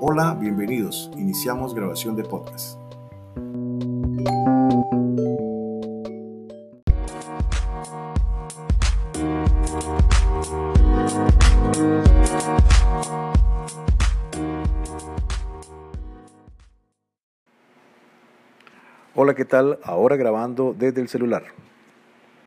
Hola, bienvenidos. Iniciamos grabación de podcast. Hola, ¿qué tal? Ahora grabando desde el celular.